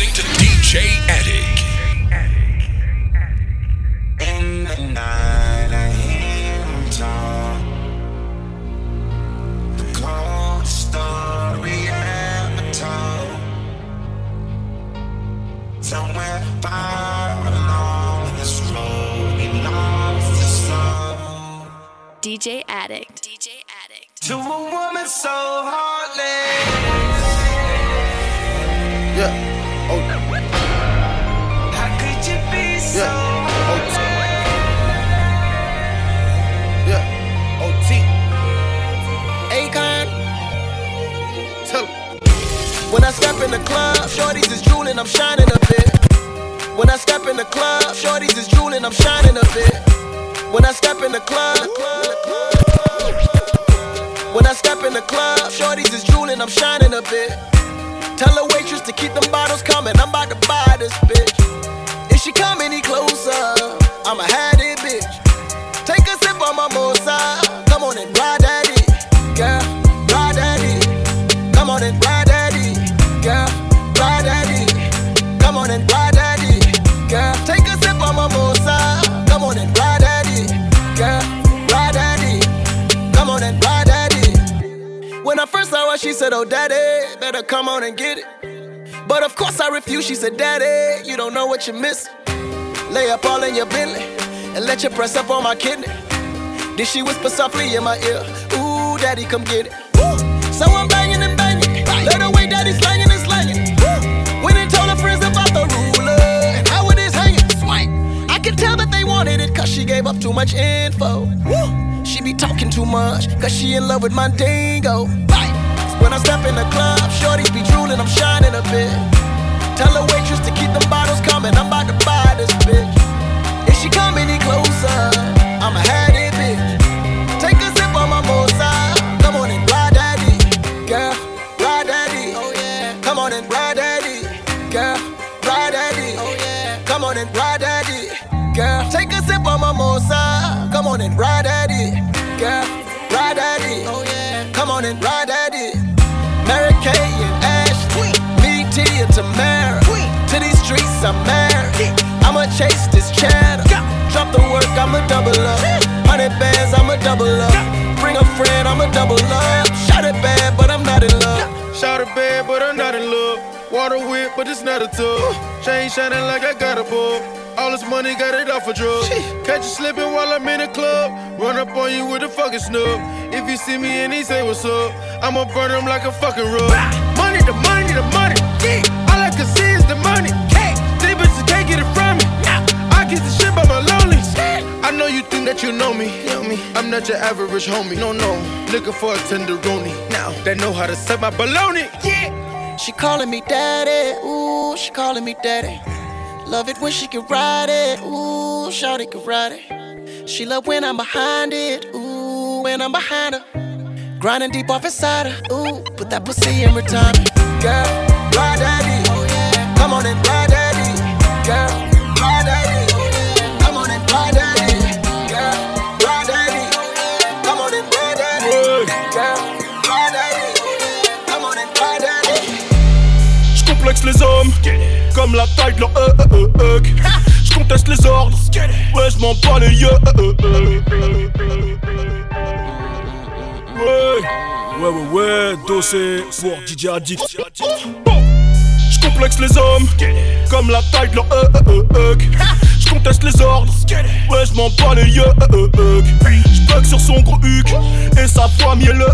listening to DJ Addict. In the night, I hear him talk. The coldest story ever told. Somewhere far along this road, we lost the soul. DJ Addict. DJ Addict. To a woman so heartless. Yeah. When I step in the club, shorties is drooling, I'm shining a bit. When I step in the club, shorties is drooling, I'm shining a bit. When I step in the club, when I step in the club, shorties is drooling, I'm shining a bit. Tell the waitress to keep them bottles coming, I'm about to buy this bitch. If she come any closer, I'ma have said, Oh, daddy, better come on and get it. But of course, I refused. She said, Daddy, you don't know what you miss. Lay up all in your Bentley and let you press up on my kidney. Then she whisper softly in my ear, Ooh, daddy, come get it. Woo. So I'm banging and banging. Let her way, daddy slanging and slanging. Went and told her friends about the ruler and how it is hanging. Swank. I could tell that they wanted it cause she gave up too much info. Woo. She be talking too much cause she in love with my dingo. Right. When I step in the club, shorties be drooling, I'm shining a bit. Tell the waitress to keep them bottles coming, I'm about to buy this bitch. If she come any closer, I'ma have it, bitch. Take a sip on my mosa, come on and ride daddy, girl, ride daddy. Oh yeah. Come on and ride daddy, girl, ride daddy. Oh yeah. Come on and ride daddy, girl. Take a sip on my mosa, come on and ride daddy, girl, ride daddy. Oh yeah. Come on and ride daddy. Kay and Ashley, me, T, and Tamara. To these streets, I'm married. I'ma chase this cheddar. Drop the work, I'ma double up. Hundred bands, I'ma double up. Bring a friend, I'ma double up. Shot it bad, but I'm not in love. Shot it bad, but I'm not in love. Water whip, but it's not a tub. Chain shining like I got a bulb. All this money got it off a drug. Catch you slipping while I'm in the club. Run up on you with a fucking snub. If you see me and he say what's up, I'ma burn him like a fucking rug. Money, the money, the money. Yeah. All I can see is the money. These bitches can't get it from me. I get the shit by my lonely. I know you think that you know me. me. I'm not your average homie. No, no. Looking for a tenderoni. Now they know how to set my baloney. Yeah. She calling me daddy, ooh, she calling me daddy. Love it when she can ride it, ooh, shawty can ride it. She love when I'm behind it, ooh, when I'm behind her. Grinding deep off inside her, ooh, put that pussy in retirement. Girl, ride daddy. Come on and ride J'complexe les hommes. Comme la taille de leur euh, hug. J'conteste les ordres, ouais j'm'en bats les yeux. Ouais, ouais, ouais, ouais, dossé. Pour DJ Addict. J'complexe les hommes. Comme la taille de leur euh, conteste les ordres. Ouais, je m'en bats les yeux. Je bug sur son gros huc et sa famille est le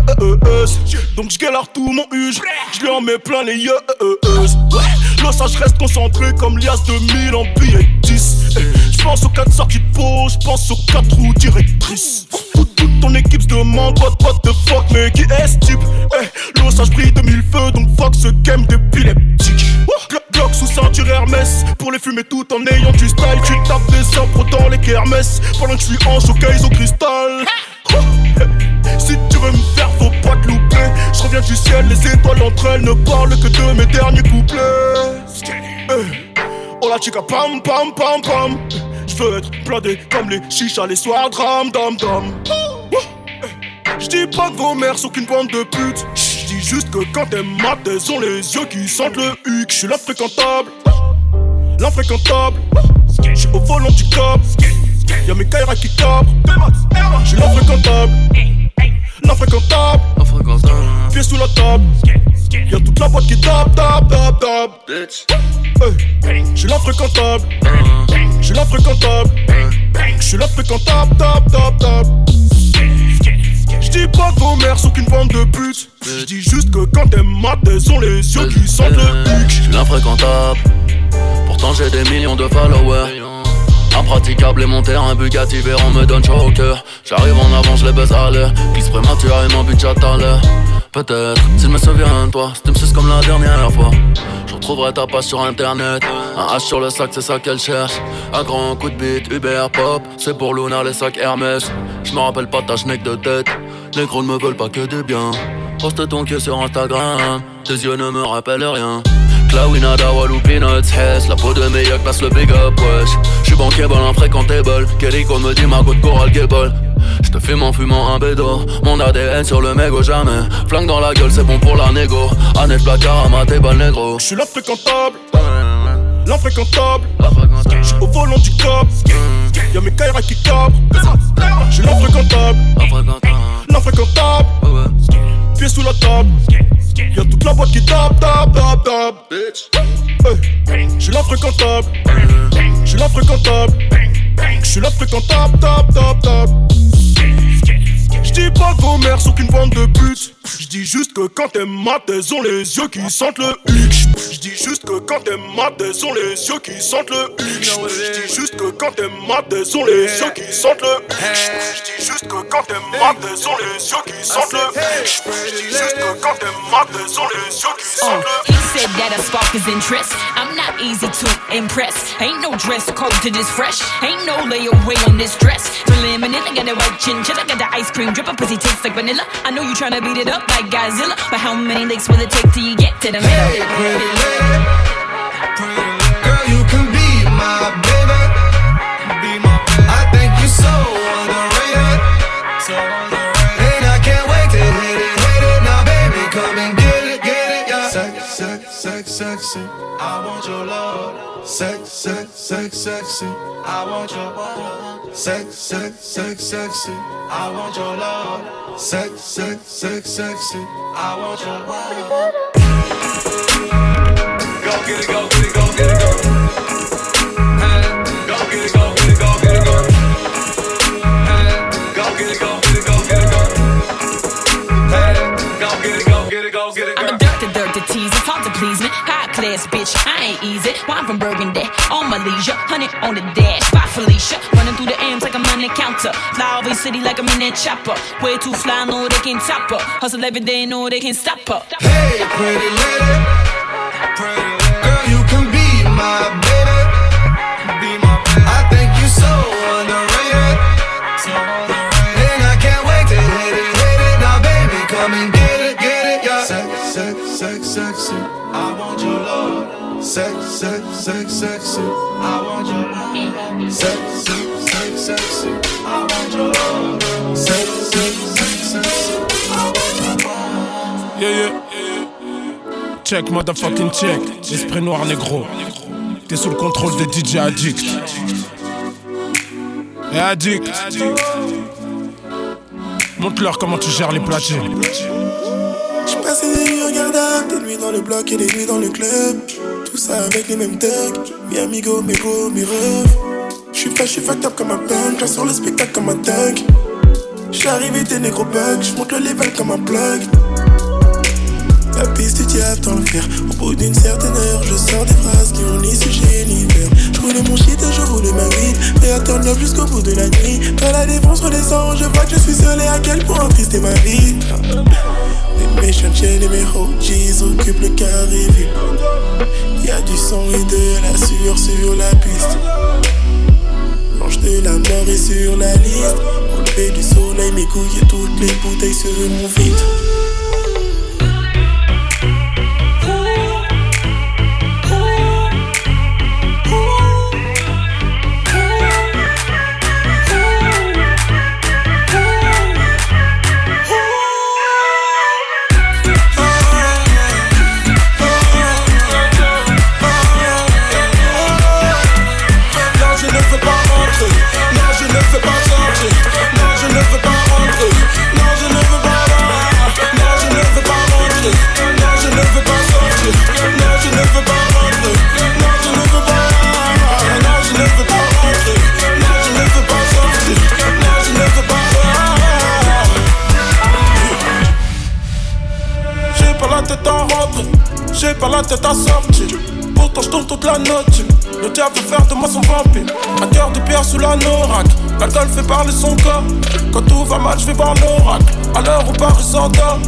Donc je galère tout mon huge, je lui en mets plein les yeux. Là, ça je reste concentré comme l'IAS 2000 en billet 10. J'pense aux 4 sorties de peau, j'pense aux 4 roues directrices toute, toute ton équipe se demande what, what the fuck mais qui est ce type? Eh, L'eau ça j'brille de mille feux donc fuck ce game d'épileptique Glock, Glock sous ceinture Hermès Pour les fumer tout en ayant du style Tu tapes des impros dans les kermesses Pendant que je suis en showcase au cristal si tu veux me faire, faut pas te louper. Je reviens du ciel, les étoiles entre elles ne parlent que de mes derniers couplets. Eh. Oh la chica, pam pam pam pam. Je veux être blindé comme les chichas les soirs, dram dam dam. J'dis pas que vos mères sont qu'une bande de putes. dis juste que quand t'es mat, elles ont les yeux qui sentent le huc. J'suis l'infréquentable, l'infréquentable. J'suis au volant du cop. Y'a mes Kaira qui cabrent. J'suis l'infréquentable, l'infréquentable. Pieds sous la table. Y'a toute la boîte qui tape, tape, tape, tape. Hey. J'suis l'infréquentable, j'suis l'infréquentable. J'suis l'infréquentable, tape, tape, tape. J'dis pas que vos mères qu'une bande de putes. J'dis juste que quand t'es mat, elles les yeux qui sentent le huc. J'suis l'infréquentable. Pourtant j'ai des millions de followers. Impraticable et mon terrain Bugatti Veyron me donne chaud au cœur. J'arrive en avant, je les baisse à l'heure. Glisse prématurément, budget à l'heure. Peut-être, s'il me souvient de toi C'était me comme la dernière fois. Je retrouverai ta page sur internet. Un H sur le sac, c'est ça qu'elle cherche. Un grand coup de bite, Uber Pop. C'est pour Luna, les sacs Hermès. Je me rappelle pas ta schneck de tête. Les gros ne me veulent pas que du bien. Poste ton cul sur Instagram. Tes yeux ne me rappellent rien Clawina, Walou, Peanuts, Hess La peau de meilleur passe le big up, wesh. J'suis bankable, infréquentable Kelly qu'on me dit ma de Coral Gable J'te fume en fumant un bédo Mon ADN sur le mégot jamais. Flingue dans la gueule c'est bon pour la négo. Annette placard à ma table négro. J'suis l'infréquentable. L'infréquentable J'suis au volant du cop Y'a mes Kaira qui cabrent J'suis l'infréquentable L'infréquentable Pieds sous la table Y'a toute la boîte qui tape, tape, tape, tape. Hey. J'suis l'infréquentable. J'suis l'infréquentable. J'suis l'infréquentable, tape, tape, tape. J'dis pas que vos mères sont qu'une bande de putes. J'dis juste que quand t'es mat, elles ont les yeux qui sentent le huc. J'dis juste que quand t'es mat, elles ont les yeux qui sentent le huc. J'dis juste que quand t'es mat, elles ont les yeux qui sentent le huc. J'dis juste que quand t'es mat, elles ont les yeux qui sentent le huc. J'dis juste que quand t'es mat, elles ont les yeux qui sentent le He said that a spark is interest. I'm not easy to impress. Ain't no dress code to this fresh. Ain't no layaway on this dress. Preliminary, I got the white chin I got the ice cream drip. A pussy tastes like vanilla. I know you tryna beat it up like Godzilla. But how many licks will it take till you get to the middle? Sex, sex, sexy. I want your love. Sex, sex, sex, sexy. I want your love. Sex, sex, sex, sexy. I want your love. Go get it, go get it, go. My leisure. Honey on the dash, by Felicia. Running through the M's like I'm on the counter. Fly over the city like I'm in that chopper. Way too fly, know they can't top her. Hustle every day, know they can't stop her. Hey, pretty lady, pretty lady. Girl, you can be my baby. Be my baby. I think you're so underrated. So underrated. And I can't wait to hit it, hit it. Now, baby, come and get it, get it, yeah. Sex, sex, sex, sexy. I want your love. Sex, sex, sex, sexy. Check, motherfucking check. Esprit noir négro. T'es sous le contrôle de DJ Addict. Et Addict. Montre-leur comment tu gères les platines. J'ai passé des nuits regardables, des nuits dans le bloc et des nuits dans le club. Tout ça avec les mêmes thugs, mes amigos, mes bros, mes rêves. J'suis fâché, j'suis fucked up comme un punk, sur le spectacle comme un thug. J'suis arrivé des négro bugs, j'monte le level comme un plug. La piste du diable dans le. Au bout d'une certaine heure, je sors des phrases qui ont ni verbe. Je roule mon shit et je roule ma weed. Mais up jusqu'au bout de la nuit. Dans la défense redescend, je vois que je suis seul et à quel point triste est ma vie. Les méchants et mes OGs occupent le carré vide. Y'a du sang et de la sueur sur la piste. L'ange de la mort est sur la liste. Lever du soleil, mes couilles et toutes les bouteilles sur mon J'ai pas la tête à sortir. Pourtant je tourne toute la note. Le diable faire de moi son vampire. Un cœur de pierre sous la norac. L'alcool fait parler son corps. Quand tout va mal, je vais voir l'oracle. À l'heure où Paris s'endort.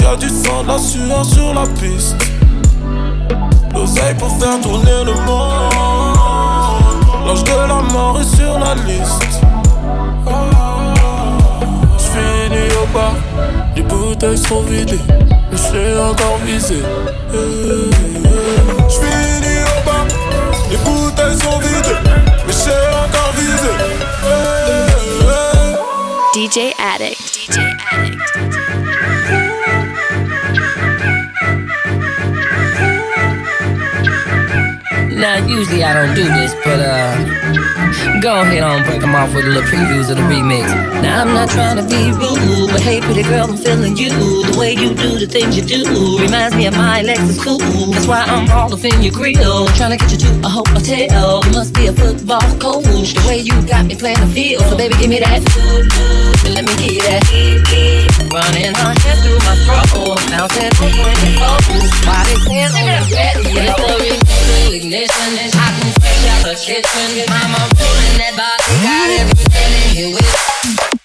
Y'a du sang, de la sueur sur la piste. L'oseille pour faire tourner le monde. L'ange de la mort est sur la liste. J'finis au bar, les bouteilles sont vidées, mais j'suis encore visé. J'finis au bar, les bouteilles sont vidées, mais j'suis encore visé. DJ Addict. DJ Addict. Now, usually I don't do this, but uh, go ahead on break them off with a little previews of the remix. Now, I'm not trying to be rude, but hey, pretty girl, I'm feeling you. The way you do the things you do reminds me of my Lexus cool. That's why I'm all up in your grill, trying to get you to a hotel. You must be a football coach. The way you got me playing the field, so baby, give me that. Let me get that. Running her hands through my throat, bouncing point to pose. While they stand on the radio, ignition. I can fresh out the kitchen. Mama rolling that body, got everything in here with. I'm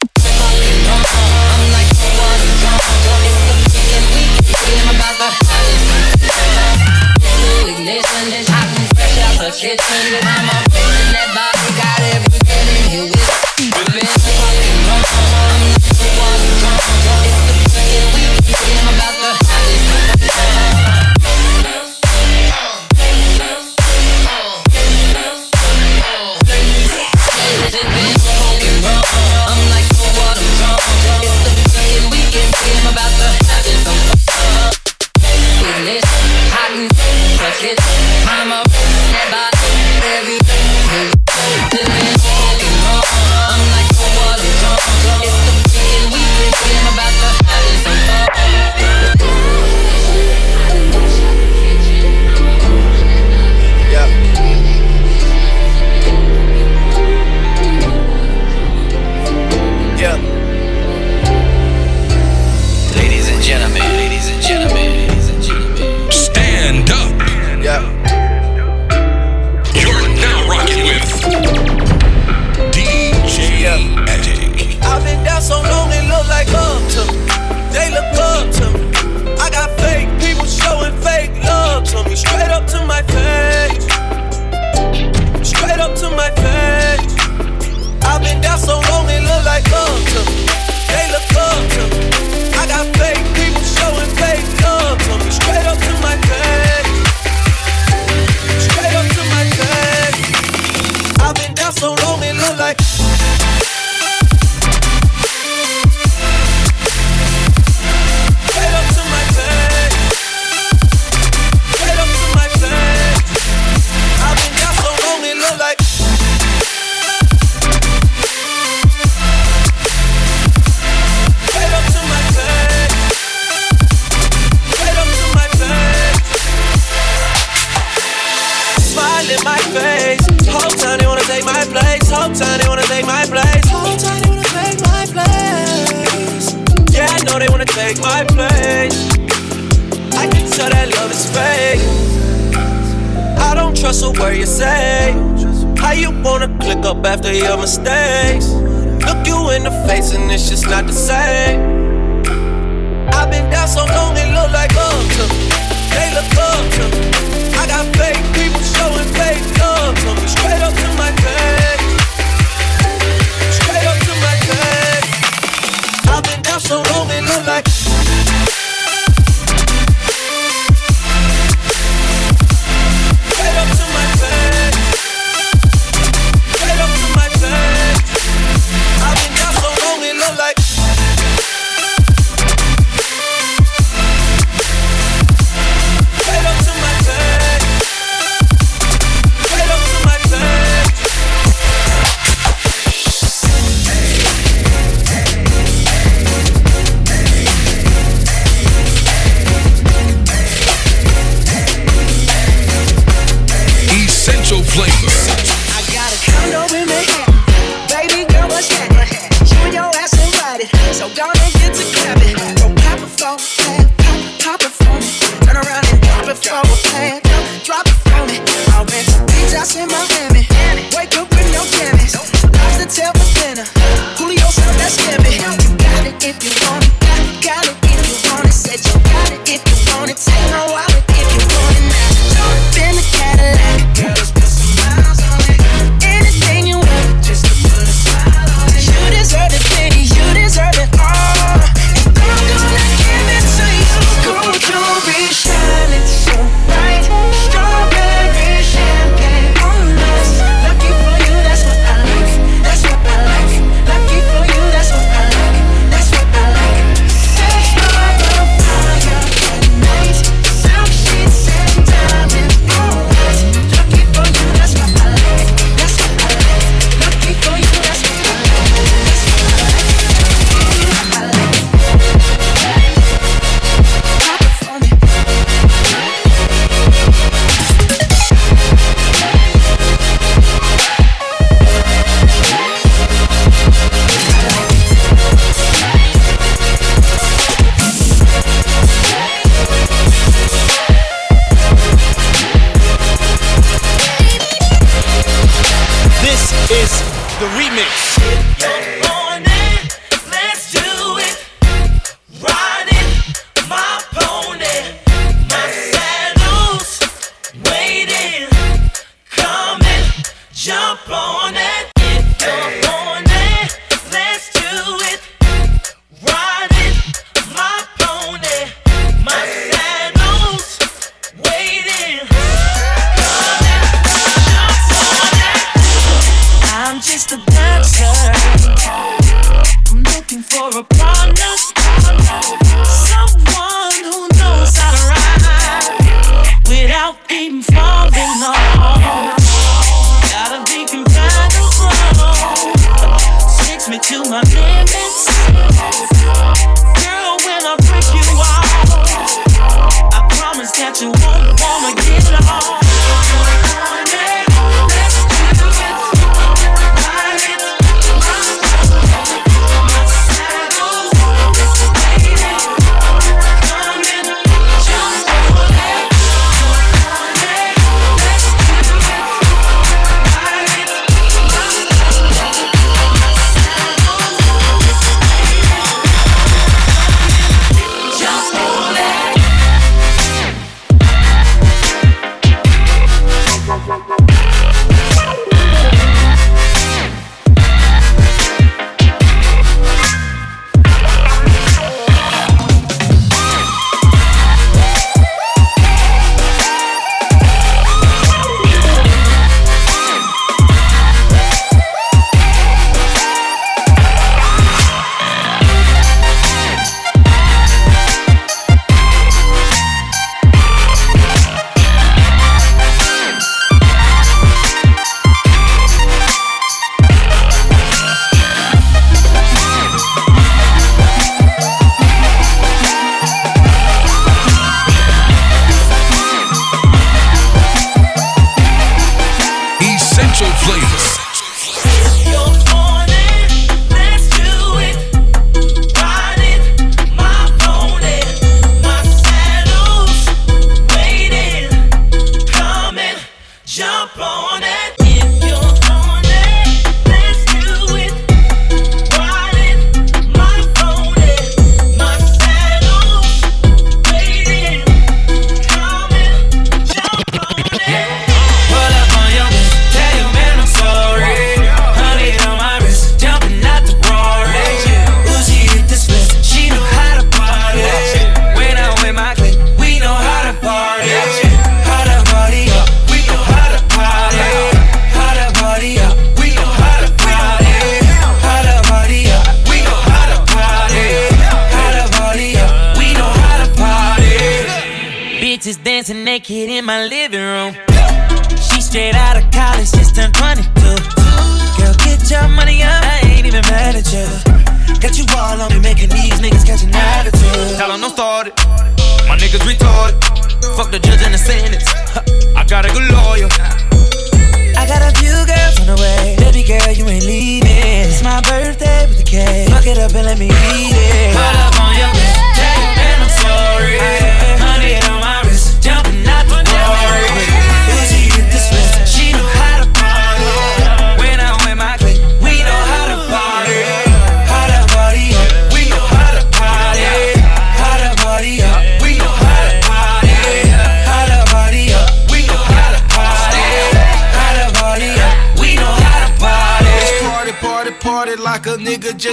like oh, the one drunk. It's the weekend weekend. I'm about to have this. Ignition. I can out the kitchen. Rolling that body,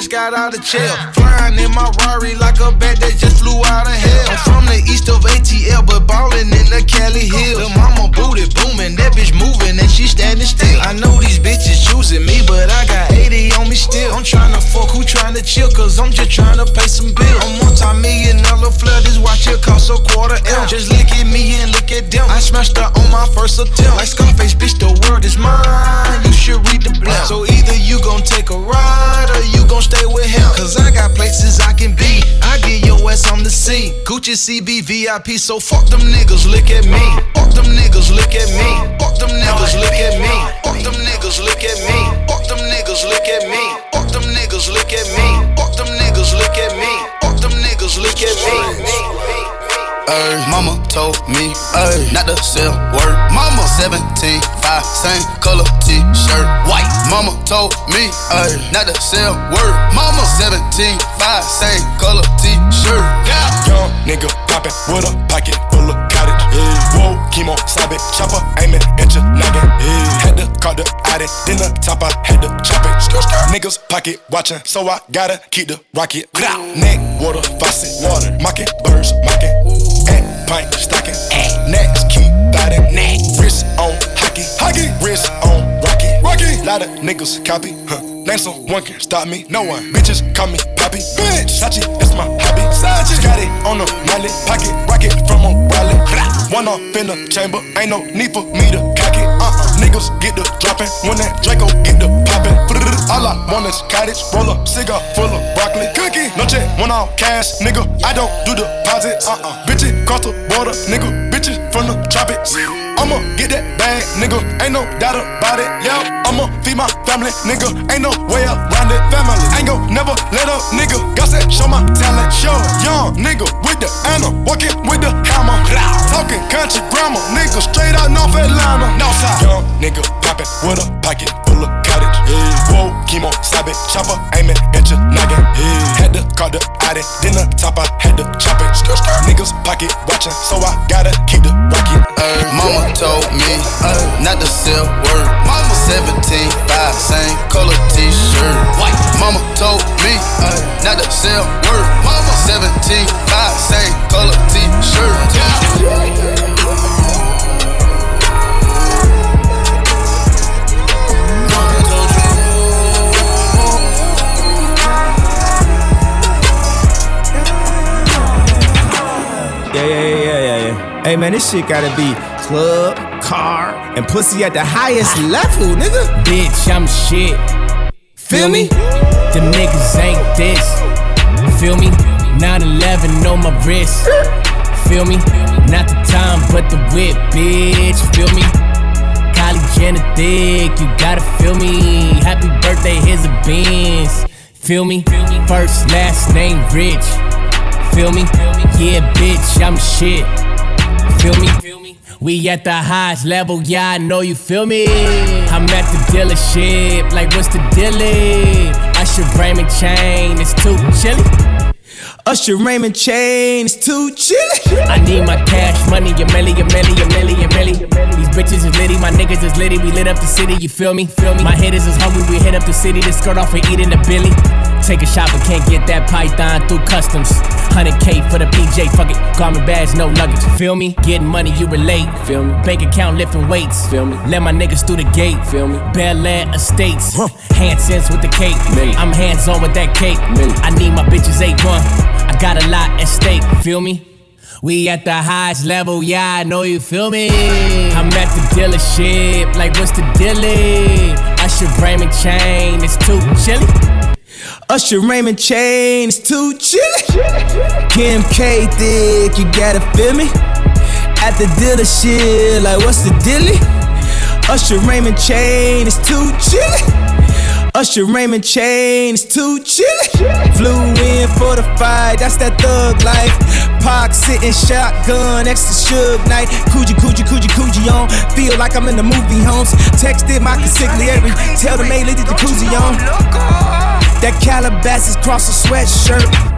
just got out of jail. Flying in my Rari like a bat that just flew out of hell. I'm from the east of ATL, but ballin' in the Cali Hills. The mama booty booming, that bitch moving and she standing still. I know these bitches choosing me, but I got 80 on me still. I'm tryna fuck, who tryna chill? Cause I'm just tryna pay some bills. I'm multi-million dollar flood, this watch it cost a quarter M. Just look at me and look at them. I smashed her on my first attempt. Like Scarface, bitch, the world is mine. You should read the blunt. So either you gon' take a ride or you gon' stay with him. Cause I got places I can be. I get your ass on the scene. Gucci CB VIP, so fuck them niggas, look at me. Fuck them niggas, look at me. Fuck them niggas, look at me. Fuck them niggas, look at me. Fuck them niggas, look at me. Fuck them niggas, look at me. Fuck them niggas, look at me. Fuck them niggas, look at me. Ay, mama told me, ay, not to sell word. Mama 17, 5, same color t-shirt, white. Mama told me, ay, not to sell word. Mama 17, 5, same color t-shirt. Yeah. Young nigga poppin' with a pocket full of cottage. Yeah. Whoa, chemo, sabe, chopper, aiming at your noggin. Yeah. Had to call the addy, then the top I had to chop it. Niggas pocket watchin', so I gotta keep the rocket. Neck, water, faucet, water, mocking, birds, mocking. Pint, stocking, next, keep biting. Wrist on hockey, hockey, wrist on rocky, rocky. Lot of niggas copy, huh? Name someone can stop me, no one. Bitches call me Poppy, bitch. Sachi, it's my hobby. Sachi, got it on the mallet, pocket, rocket from a wallet. One off in the chamber, ain't no need for me to cock it. Uh-uh. Niggas get the dropping when that Draco get the popping. All I want is cottage, roll up, cigar full of broccoli. Cookie, no check, one off cash, nigga. I don't do deposits. Uh-uh. Bitches cross the border, nigga. Bitches from the tropics. I'ma get that bag, nigga. Ain't no doubt about it. Yeah, I'ma feed my family, nigga. Ain't no way around it. Family, ain't gon' never let up, nigga. Got that, show my talent. Show young nigga with the Anna, walking with the hammer. Talking country grammar, nigga. Straight out North Atlanta. Northside. Young nigga poppin' with a pocket full of. Yeah. Whoa, chemo, it chopper, aiming at your noggin. Yeah. Had to call the addy, then the top I had to chop it. Niggas pocket watching, so I gotta keep the rocket. Ay, mama told me ay, not to sell word. Mama 17, 5, same color t-shirt. White. Mama told me ay, not to sell word. Mama 17, 5, same color t-shirt. Yeah, yeah, yeah, yeah, yeah, yeah. Hey man, this shit gotta be club, car, and pussy at the highest ah. level, nigga. Bitch, I'm shit. Feel me? Them niggas ain't this. Feel me? 9-11 on my wrist. Feel me? Not the time, but the whip, bitch. Feel me? Kylie Jenner thick, you gotta feel me. Happy birthday, here's a Benz. Feel me? First, last name, Rich. Feel me? Yeah, bitch, I'm shit. Feel me? We at the highest level, yeah, I know you feel me. I'm at the dealership, like what's the dealie? Usher Raymond chain, it's too chilly. Usher Raymond Chain, it's too chilly. I need my cash money, a milli, a milli, a milli, a milli. These bitches is litty, my niggas is litty. We lit up the city, you feel me? Feel me? My hitters is hungry, we hit up the city to skirt off and eat in the billy. Take a shot, but can't get that python through customs. 100k for the PJ, fuck it. Garment bags, no luggage. Feel me? Getting money, you relate. Feel me? Bank account lifting weights. Feel me? Let my niggas through the gate. Feel me? Bel Air Estates. Hansons with the cake. I'm hands on with that cake. I need my bitches A1. I got a lot at stake. Feel me? We at the highest level, yeah, I know you feel me. I'm at the dealership, like what's the dealie? Usher Raymond chain, it's too chilly. Usher Raymond chain, it's too chilly. Kim K thick, you gotta feel me. At the dealership, like what's the dealie? Usher Raymond chain, it's too chilly. Usher Raymond chains, too chilly. Flew in for the fight, that's that thug life. Pac sitting shotgun next to Suge Knight. Coogi, Coogi, Coogi, Coogi on. Feel like I'm in the movie homes. Texted my consigliere, tell the leave the jacuzzi on. That Calabasas cross a sweatshirt.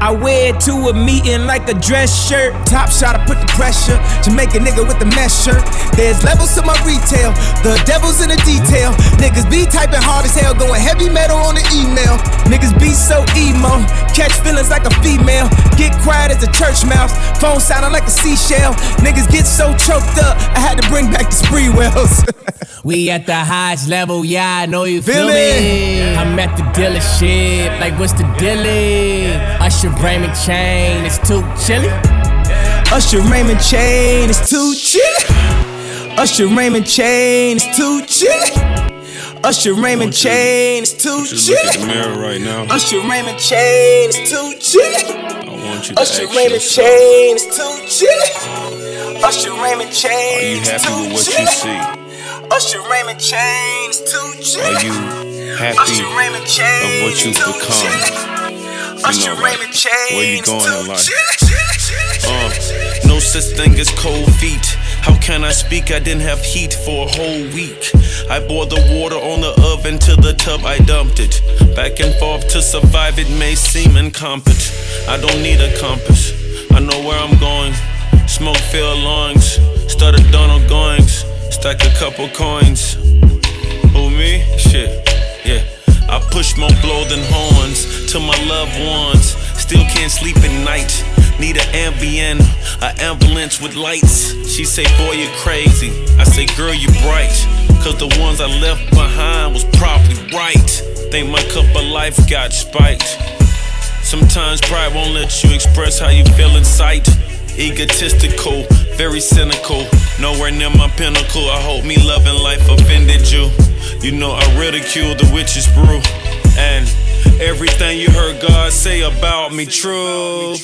I wear it to a meeting like a dress shirt. Top shot, I put the pressure. Jamaica nigga with the mesh shirt. There's levels to my retail. The devil's in the detail. Niggas be typing hard as hell, going heavy metal on the email. Niggas be so emo. Catch feelings like a female. Get quiet as a church mouse. Phone sounding like a seashell. Niggas get so choked up, I had to bring back the spree wells. we at the highest level, yeah, I know you feel, feel me. me. I'm at the dealership, like what's the dilly? Usher Raymond chain is too chilly. Usher Raymond chain is too chilly. Usher Raymond chain is too chilly. Usher Raymond chain is too chilly. Look at the mirror right now. Usher Raymond chain is too chilly. I want you to Usher Raymond chain is too chilly. Usher Raymond chain Are you happy with what you see? Usher Raymond chain is too chilly. Are you happy of what you've become? You know, like, where you going in life? Uh, no such thing as cold feet. How can I speak? I didn't have heat for a whole week. I poured the water on the oven to the tub, I dumped it. Back and forth to survive, it may seem incompetent. I don't need a compass, I know where I'm going. Smoke filled lungs, stutter Donald Goines, stack a couple coins. Who me? Shit. I push more blow than horns to my loved ones. Still can't sleep at night. Need an Ambien, an ambulance with lights. She say, boy, you're crazy. I say, girl, you bright. Cause the ones I left behind was probably right. Think my cup of life got spiked. Sometimes pride won't let you express how you feel inside. Egotistical, very cynical. Nowhere near my pinnacle. I hope me loving life offended you. You know I ridicule the witch's brew. And everything you heard God say about me true.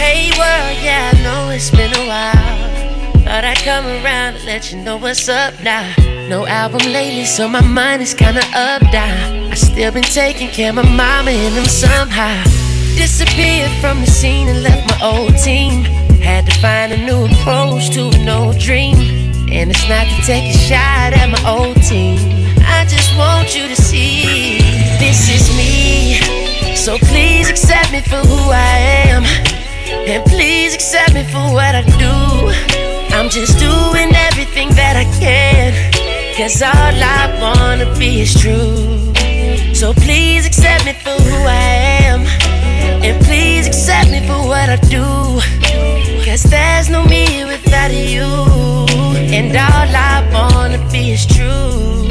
Hey world, yeah, I know it's been a while. Thought I'd come around and let you know what's up now. No album lately, so my mind is kinda up down. I still been taking care of my mama and them somehow. Disappeared from the scene and left my old team. Had to find a new approach to an old dream. And it's not to take a shot at my old team. I just want you to see this is me. So please accept me for who I am. And please accept me for what I do. I'm just doing everything that I can. Cause all I wanna be is true. So please accept me for who I am. And please accept me for what I do. Cause there's no me without you. And all I wanna be is true.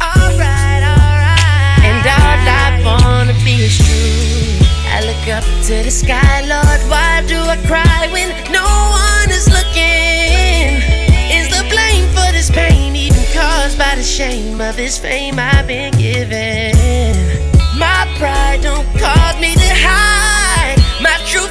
Alright, alright. And all I wanna be is true. I look up to the sky, Lord. Why do I cry when no one is looking? Is the blame for this pain even caused by the shame of this fame I've been given? My pride don't cause me to hide. My true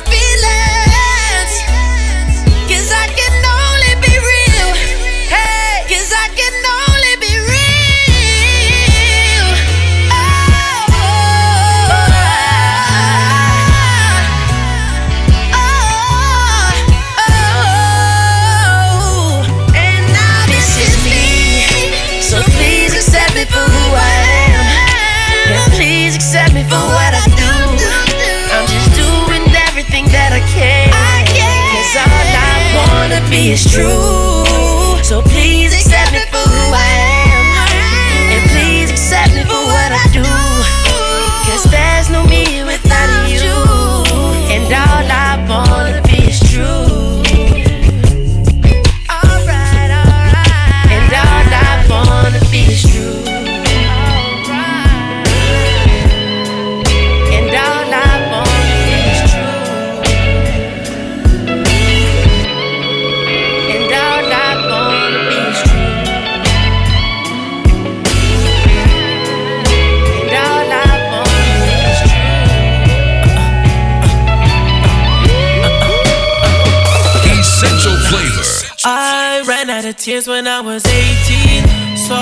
I was 18. So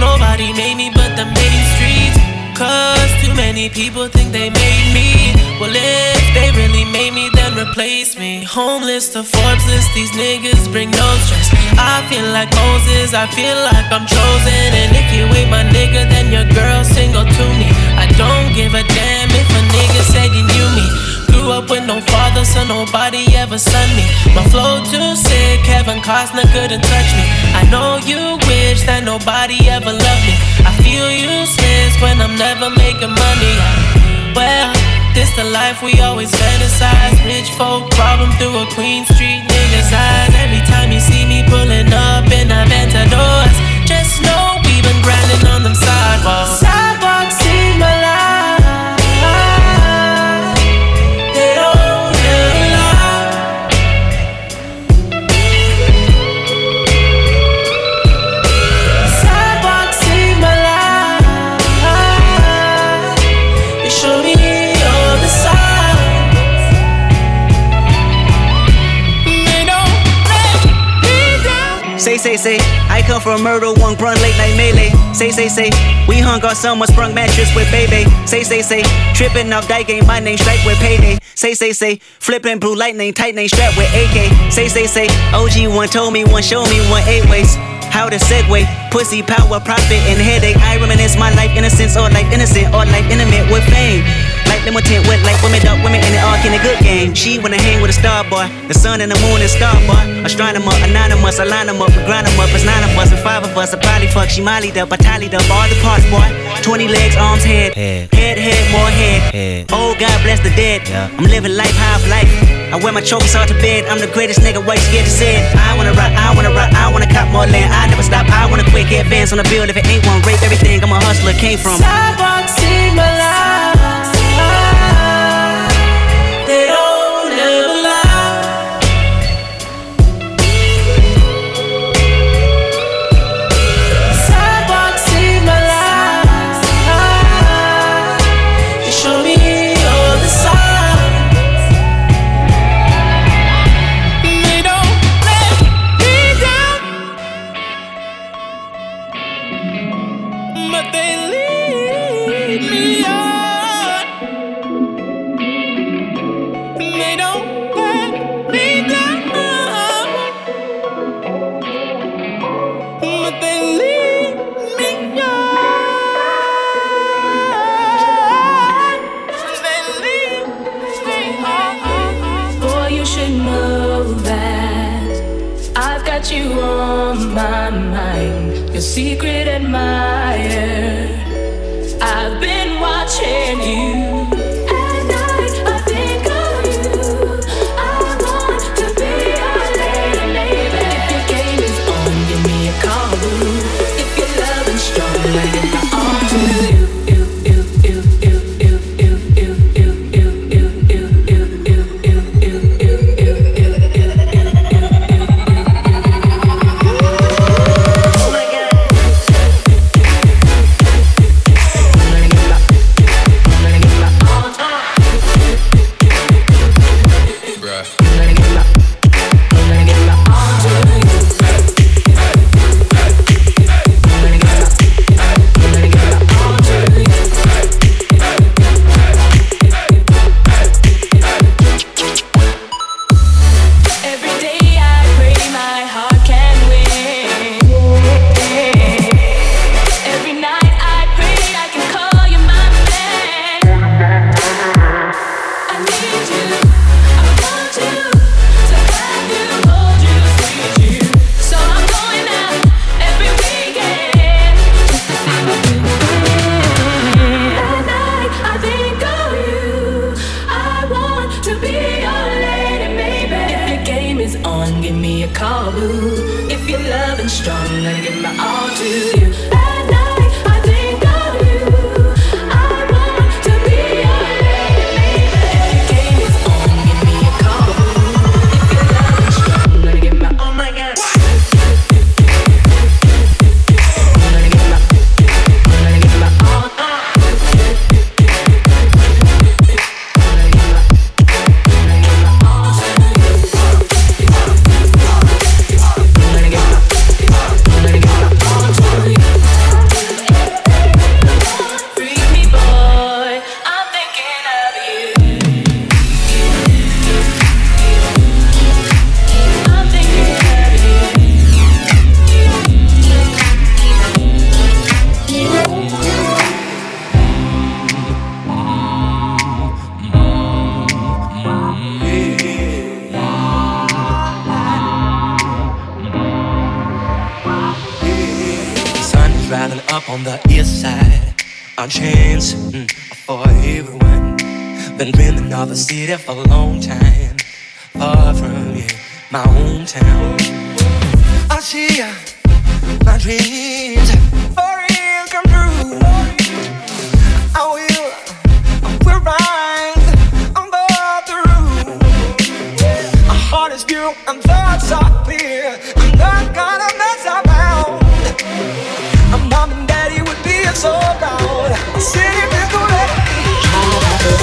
nobody made me but the main streets. Cause too many people think they made me. Well, if they really made me, then replace me. Homeless to Forbes list, these niggas bring no stress. I feel like Moses, I feel like I'm chosen. And if you ain't my nigga, then your girl single to me. I don't give a damn if a nigga said he knew me. Grew up with no father, so nobody ever son me. My flow too sick, Kevin Costner couldn't touch me. I know you wish that nobody ever loved me. I feel useless when I'm never making money. Well, this the life we always fantasize. Rich folk problem through a Queen Street nigga's eyes. Every time you see me pulling up in a Ventador, Say, say, say, I come from murder, one run late night melee. Say, say, say, we hung on someone sprung mattress with baby. Say, say, say, tripping off die game, my name strike with payday. Say, say, say, flipping blue lightning, tight name strap with AK. Say, say, say, OG one told me, one show me, one eight ways. How to segue, pussy power, profit, and headache. I reminisce my life innocence or life innocent or life intimate with fame. Like limited with like women, dark women, and it all in a good game. She wanna hang with a star boy, the sun and the moon and star boy. Astronomer, anonymous, I line them up, we grind them up. It's nine of us and five of us. I probably fuck, she mollied up, I tallied up all the parts, boy. 20 legs, arms, head, head, head, more head. Oh, God bless the dead. I'm living life, half life. I wear my trophies all to bed. I'm the greatest nigga, why you scared to say it? I wanna rock, I wanna rock, I wanna cop more land. I never stop, I wanna quick advance on the bill. If it ain't one, rape everything. I'm a hustler, came from. Sidewalks in my life. They secret admirer.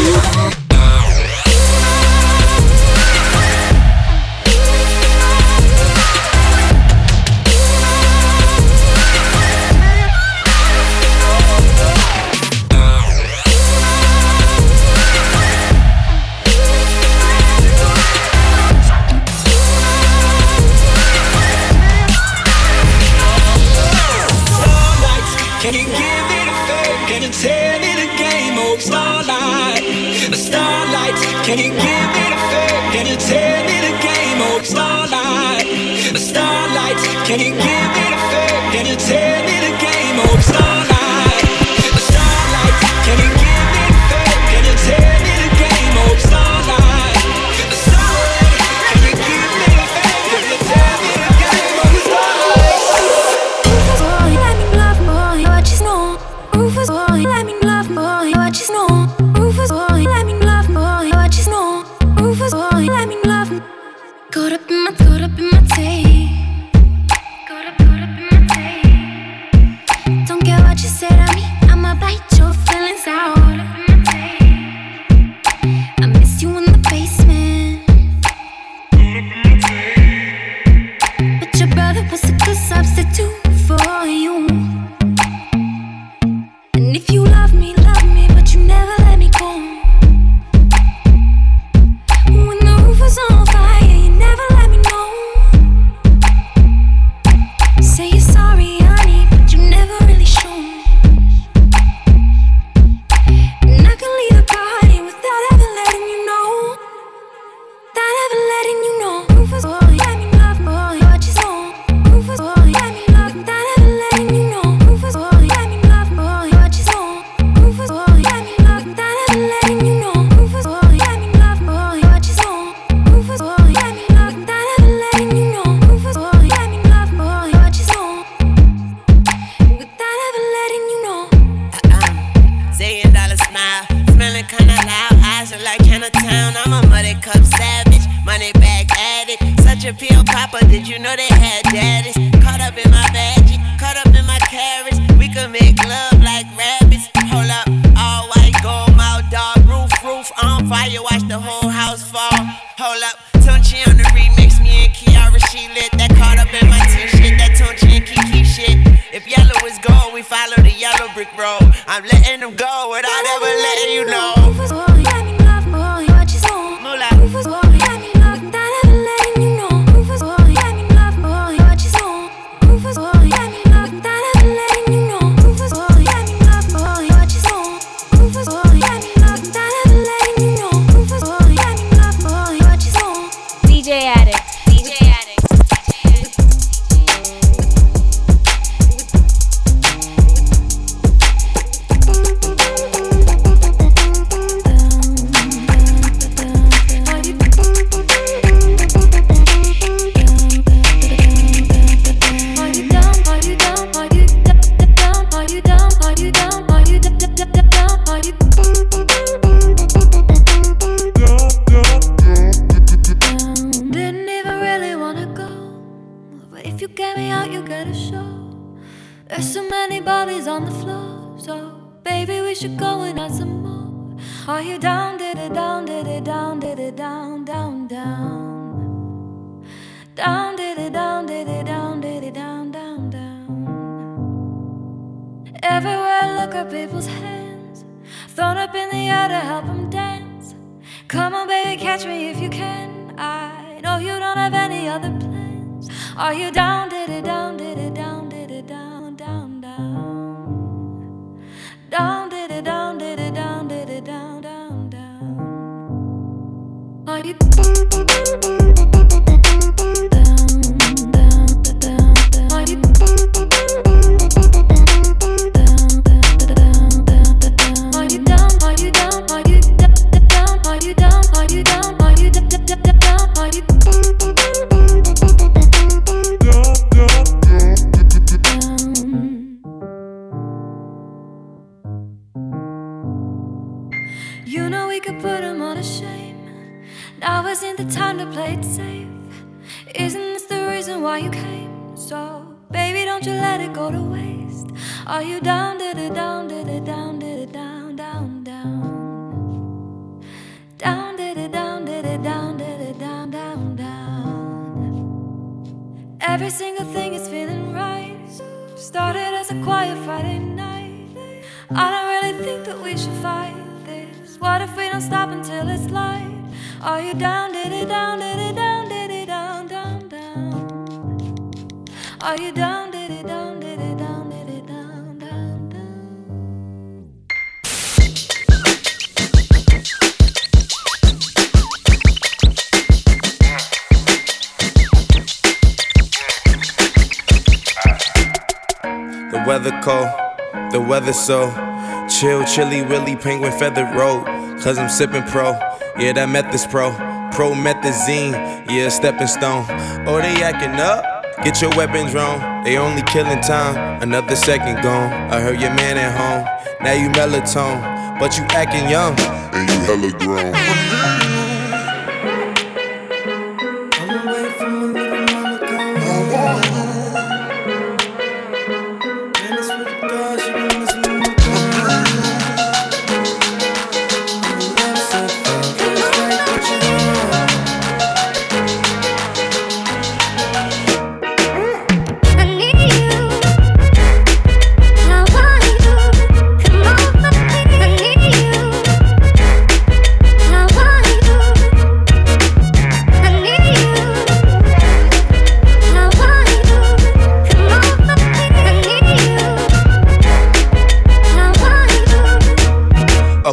YouTube. you know they had daddies. Caught up in my baggage, caught up in my carriage. We could make love. Now isn't the time to play it safe. Isn't this the reason why you came? So, baby, don't you let it go to waste. Are you down, did it down, did it down, did it down, down, down? Down, did it down, did it down, did it down, down, down. Every single thing is feeling right. Started as a quiet Friday night. I don't really think that we should fight this. What if we don't stop until it's light? Are you down, did it down, did it down, did it down, down, down? Are you down, did it down, did it down, did it down, down, down? The weather cold, the weather so chill, chilly, willy, penguin feathered road. Cause I'm sipping pro, yeah, that meth is pro. Promethazine, yeah, stepping stone. Oh, they acting up, get your weapons wrong, They only killing time, another second gone. I heard your man at home, now you melatonin, but you acting young. And you hella grown.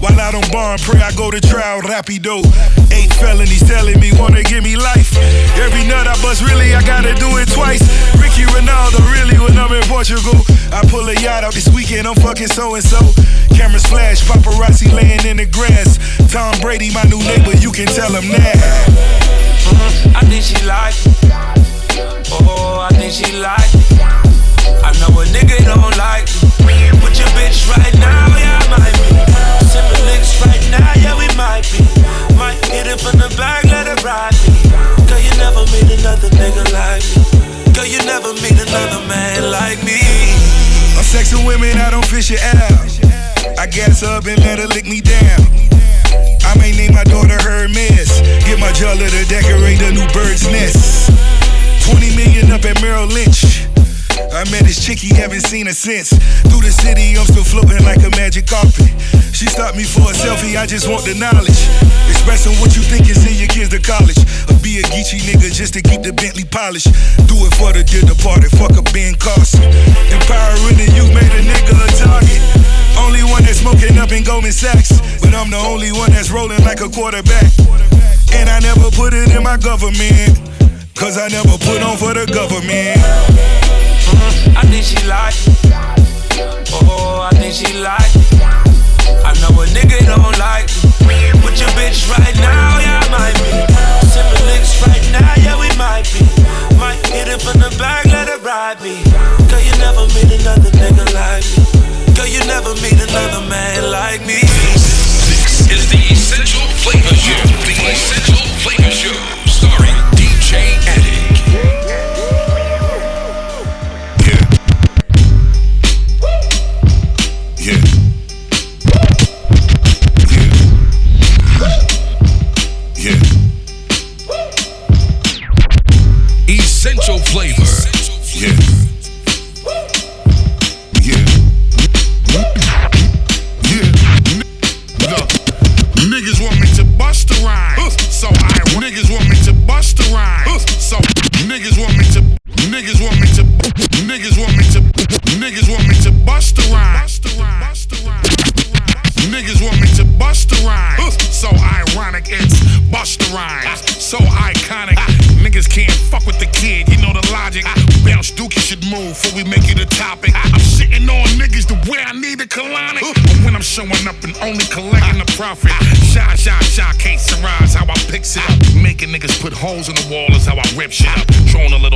While out on bond, pray I go to trial rapido. Eight felonies telling me wanna give me life. Every nut I bust, really, I gotta do it twice. Ricky Ronaldo, really, when I'm in Portugal. I pull a yacht out this weekend, I'm fucking so and so. Cameras flash, paparazzi laying in the grass. Tom Brady, my new neighbor, you can tell him that. Uh-huh. I think she like it. Oh, I think she like it. I know a nigga don't like. With your bitch right now, from the back, let it ride me. Girl, you never meet another nigga like me. Girl, you never meet another man like me. I'm sexing women, I don't fish it out. I gas up and let her lick me down. I may name my daughter Hermes. Get my jeweler to decorate a new bird's nest. 20 million up at Merrill Lynch. I met this chick, he haven't seen her since. Through the city, I'm still floating like a magic carpet. She stopped me for a selfie, I just want the knowledge. Expressing what you think is in your kids to college. Or be a geeky nigga just to keep the Bentley polished. Do it for the dear departed, fuck a Ben Carson. Empowering the youth made a nigga a target. Only one that's smoking up in Goldman Sachs. But I'm the only one that's rolling like a quarterback. And I never put it in my government. Cause I never put on for the government. I think she like it. Oh, I think she like it. I know a nigga don't like me. With your bitch right now, yeah, I might be. Sipping licks right now, yeah, we might be. Might hit it from the back, let it ride me. Girl, you never meet another nigga like me. Girl, you never meet another man like me. Niggas want me to niggas want me to bust the rhymes. Niggas want me to bust the rhymes, so ironic it's Busta Rhymes, so iconic. Niggas can't fuck with the kid, you know the logic. Bounce Dookie should move before we make it a topic. I'm shitting on niggas the way I need a colonic. But when I'm showing up and only collecting the profit, shy, shy, shy, can't surprise how I picks it up. Making niggas put holes in the wall is how I rip shit up. Throwing a little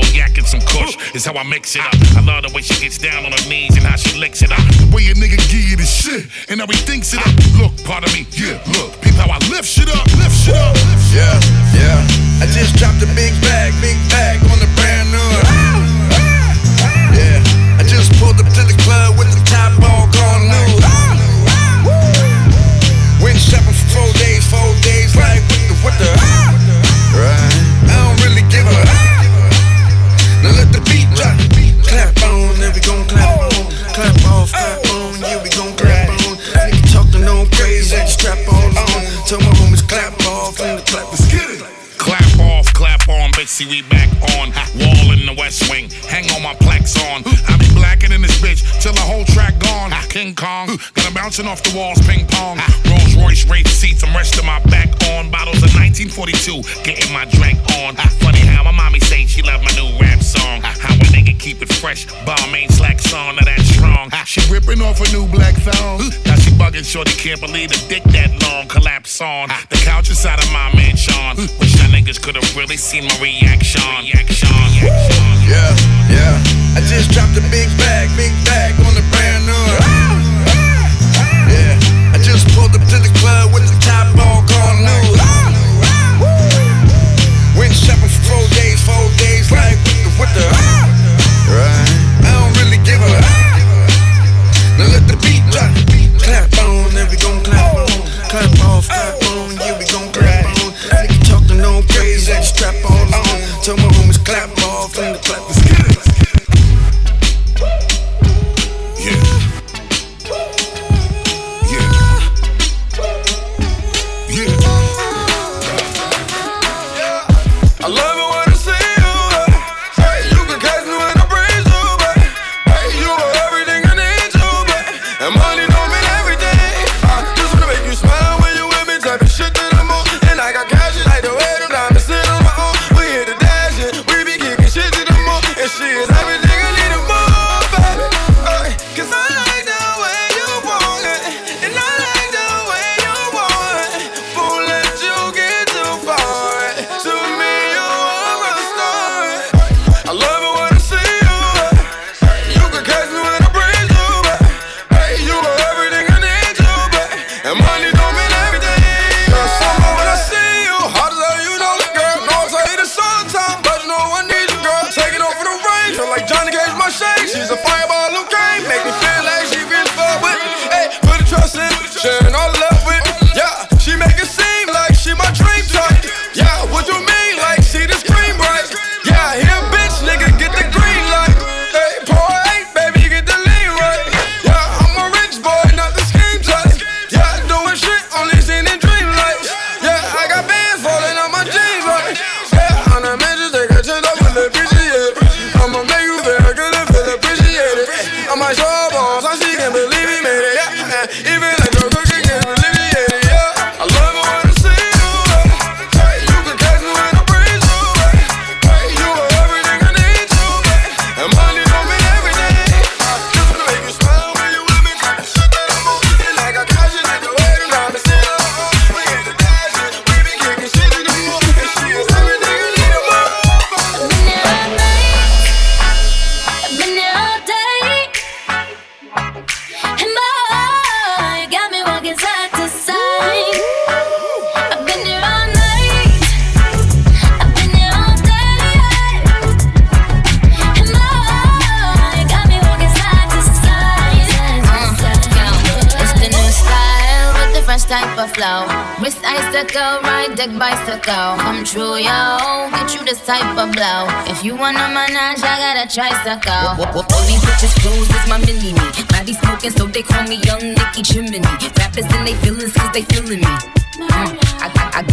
is how I mix it up. I love the way she gets down on her knees and how she licks it up. The way a nigga give you the shit and how he thinks it up. Look, pardon me, yeah, look, peep how I lift shit up, lift shit up. Yeah, yeah. I just dropped a big bag, big bag on the see we back on. Wall in the West Wing, hang on my plaques on. I be blacking in this bitch till the whole track gone. King Kong, got 'em bouncing off the walls, ping pong. Rolls Royce race seats, I'm resting my back on. Bottles of 1942, getting my drink on. Funny how my mommy say she love my new rap song. Nigga keep it fresh, bomb ain't slack song, now that's strong. She ripping off a new black thong. Now she bugging, shorty can't believe the dick that long collapse on. The couch inside of my mansion. Wish that niggas could've really seen my reaction. Reaction. Yeah, yeah. I just dropped a big bag, big bag on the brand new. Yeah, I just pulled up to the club with the top all gone new. Went shopping for four days, four days, like what the, what the? Right. I don't really give a. Now let the beat drop. Clap on, we gon' clap on. Clap off, clap on, yeah, we gon' clap on. Nigga talking crazy, strap on on. Tell my homies clap What's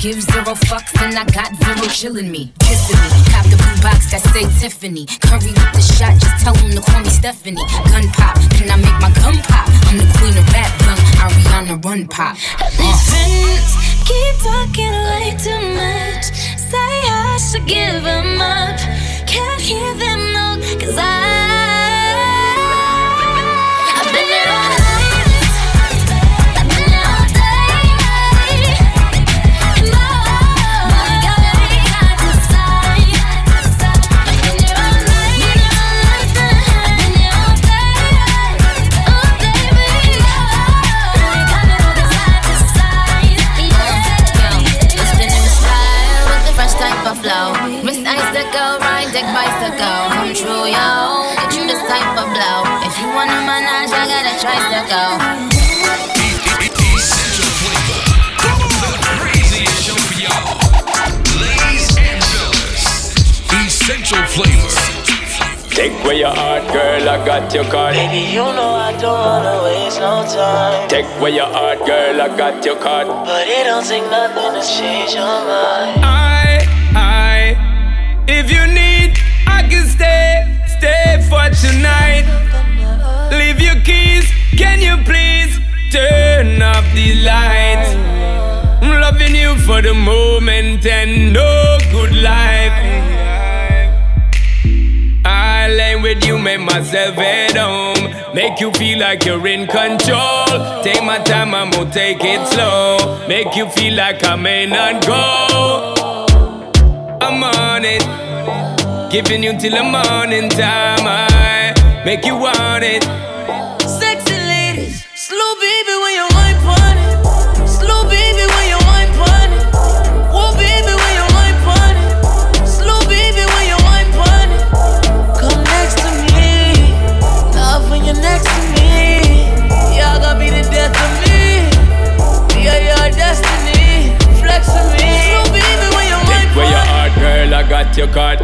give zero fucks and I got zero chillin' me. Kissing me, cop the blue box that say Tiffany. Curry with the shot, just tell him to call me Stephanie. Gun pop, can I make my gun pop? I'm the queen of rap, Ariana Run Pop. Uh. These friends keep talking way too much. Say I should give them up. Can't hear them though, cause I flavor. Take where your heart, girl, I got your card. Baby, you know I don't wanna waste no time. Take where your heart, girl, I got your card. But it don't take nothing to change your mind. I, I, if you need, I can stay, stay for tonight. Leave your keys, can you please turn off the lights? I'm loving you for the moment and no good life with you, make myself at home. Make you feel like you're in control. Take my time, I'm gonna take it slow. Make you feel like I may not go. I'm on it. Giving you till the morning time, I make you want it.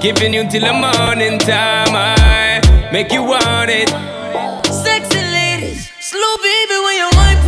Giving you till the morning time, I make you want it. Sexy ladies, slow baby when you wipe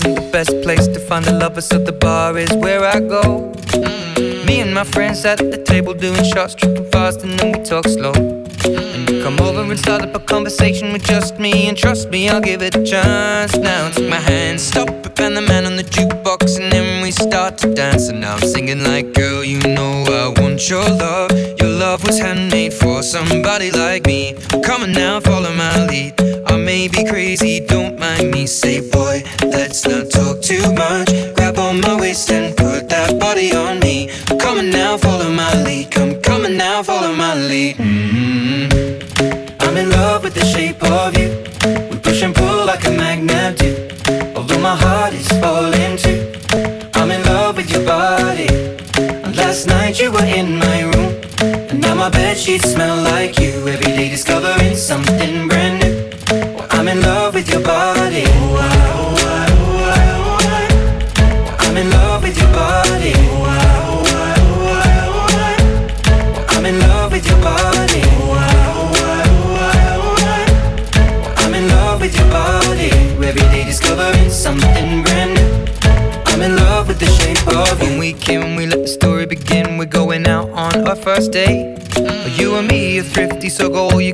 The Best place to find a lover, so the bar is where I go. Mm -hmm. Me and my friends at the table doing shots, tripping fast, and then we talk slow. Mm -hmm. And you come over and start up a conversation with just me, and trust me, I'll give it a chance. Now take my hand, stop and the man on the jukebox, and then we start to dance. And now I'm singing like, girl, you know I want your love. Your love was handmade for somebody like me. Come on now, follow my lead. I may be crazy, don't mind me. Say, boy, let's not talk too much. Grab on my waist and put that body on me. Come on now, follow my lead. Come, coming now, follow my lead. Mm -hmm. I'm in love.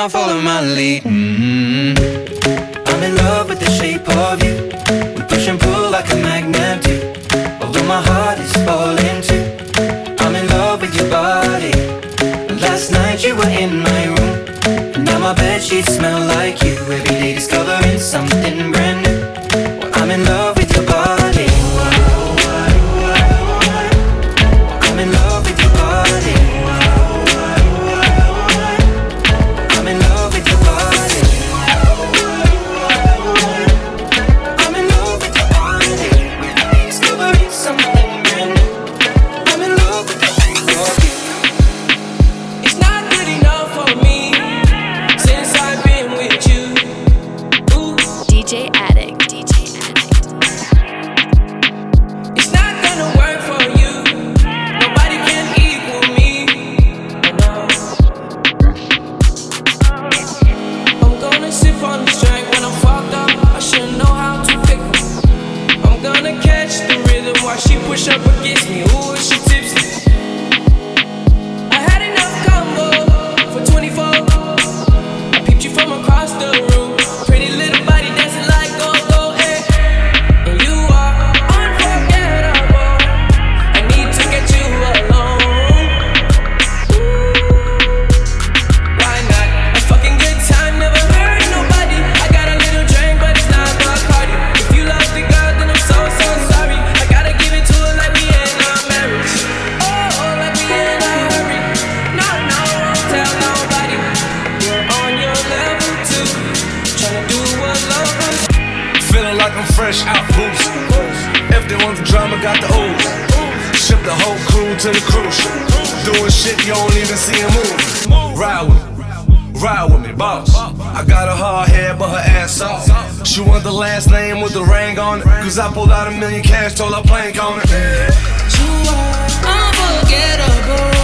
down, follow my lead. Mm -hmm. I'm in love with the shape of you. gang on it. Cause I pulled out a million cash, told I plank on it. You are unforgettable.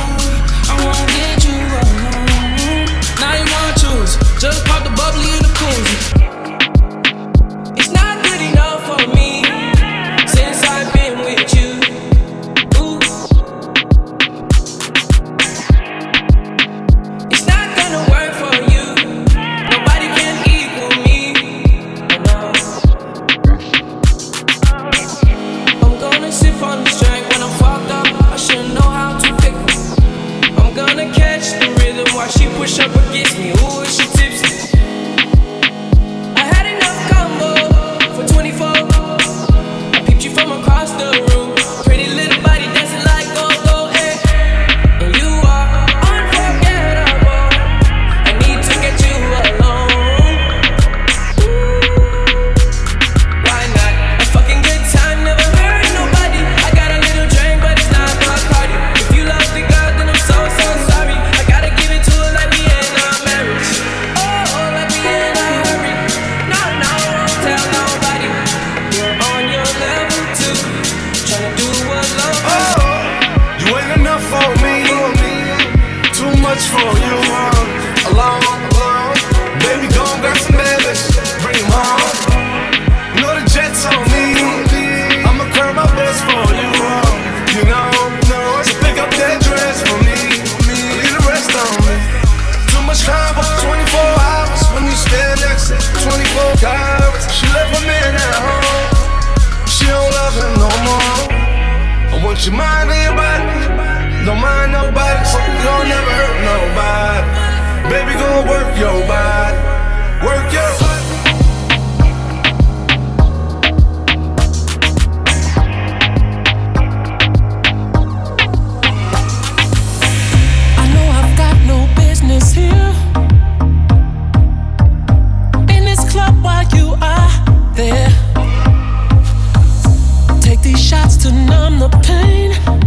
Put your mind on your body. Don't mind nobody, so you don't never hurt nobody. Baby, gonna work your body. Work your to numb the pain.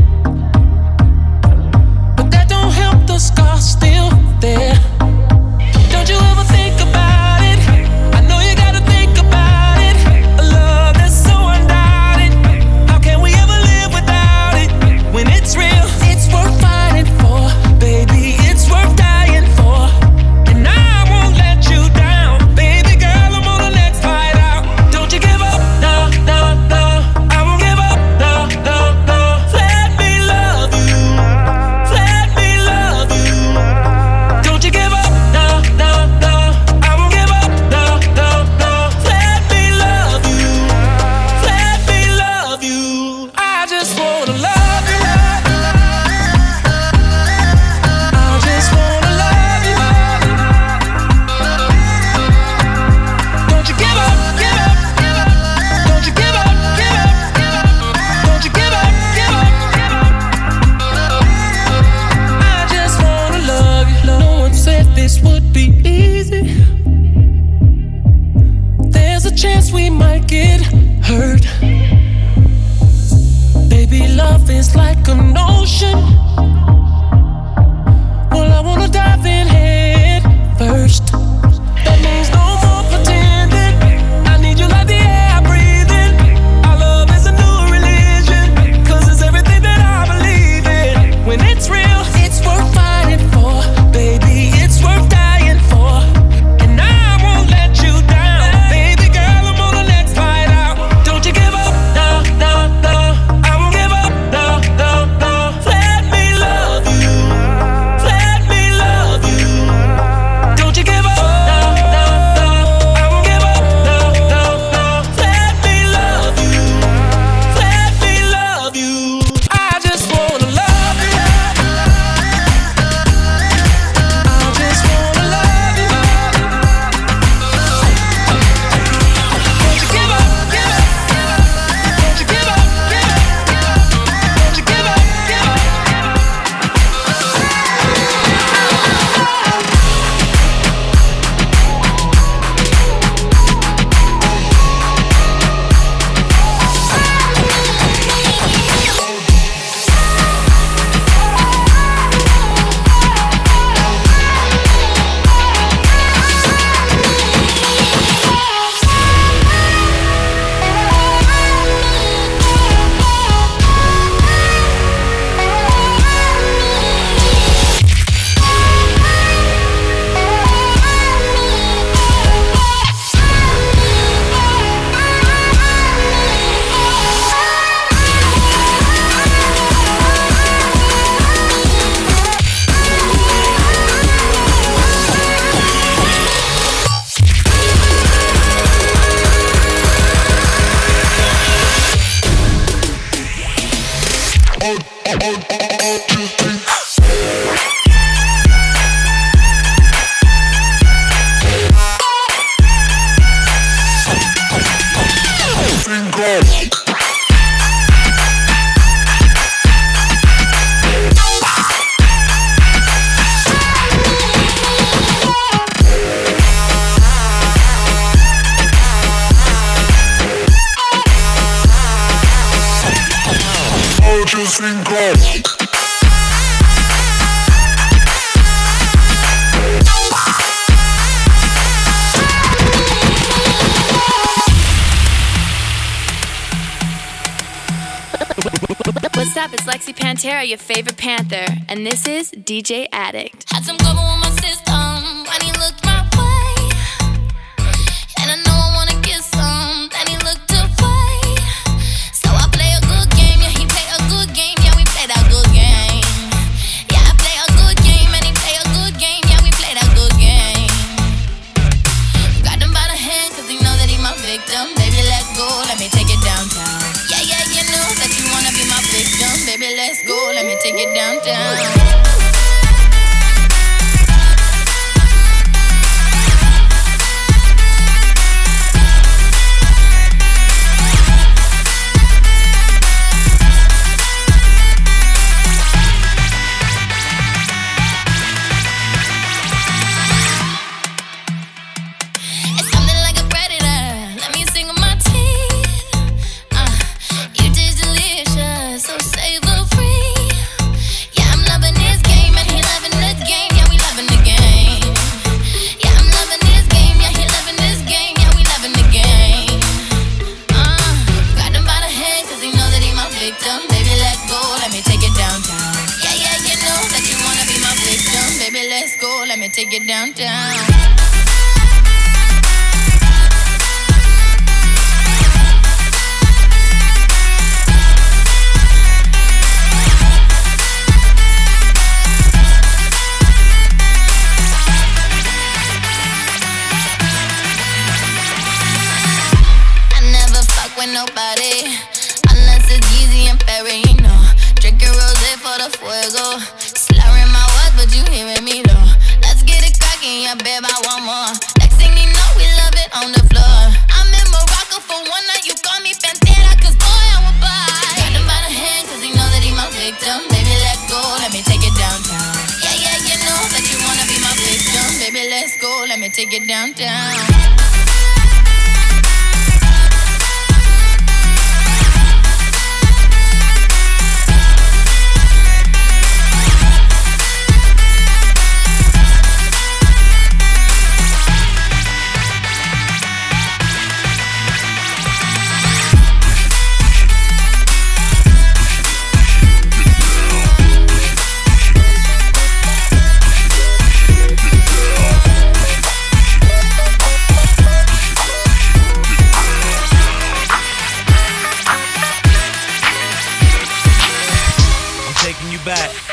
DJ Addict.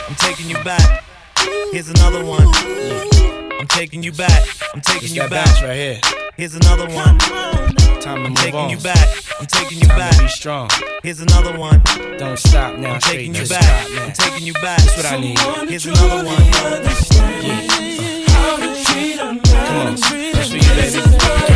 I'm taking you back. Here's another one. I'm taking you back. I'm taking you that back. bounce right here. Here's another one. Time to I'm move taking on. you back. I'm taking you Time back. to be strong. Here's another one. Don't stop now. I'm taking you back. stop now. I'm taking you back. That's what I need. Here's another one. Come on, that's for you, baby.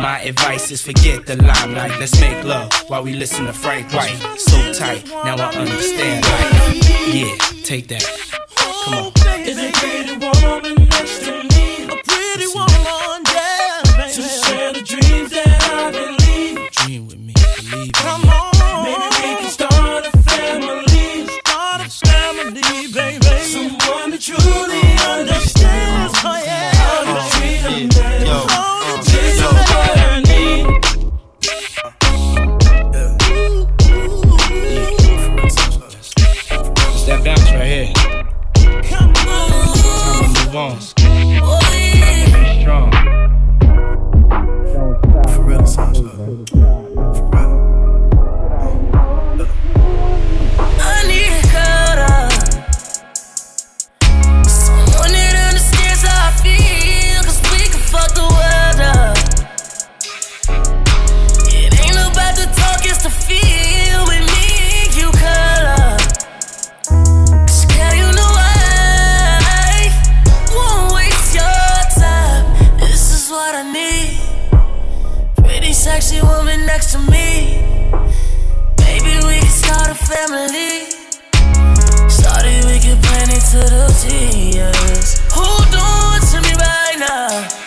My advice is forget the limelight. Let's make love while we listen to Frank White. So tight, now I understand. Yeah, take that. Come on. Is a pretty woman next to me. Maybe we can start a family. Sorry, we can plan it to the T, yes. Who doing to me right now?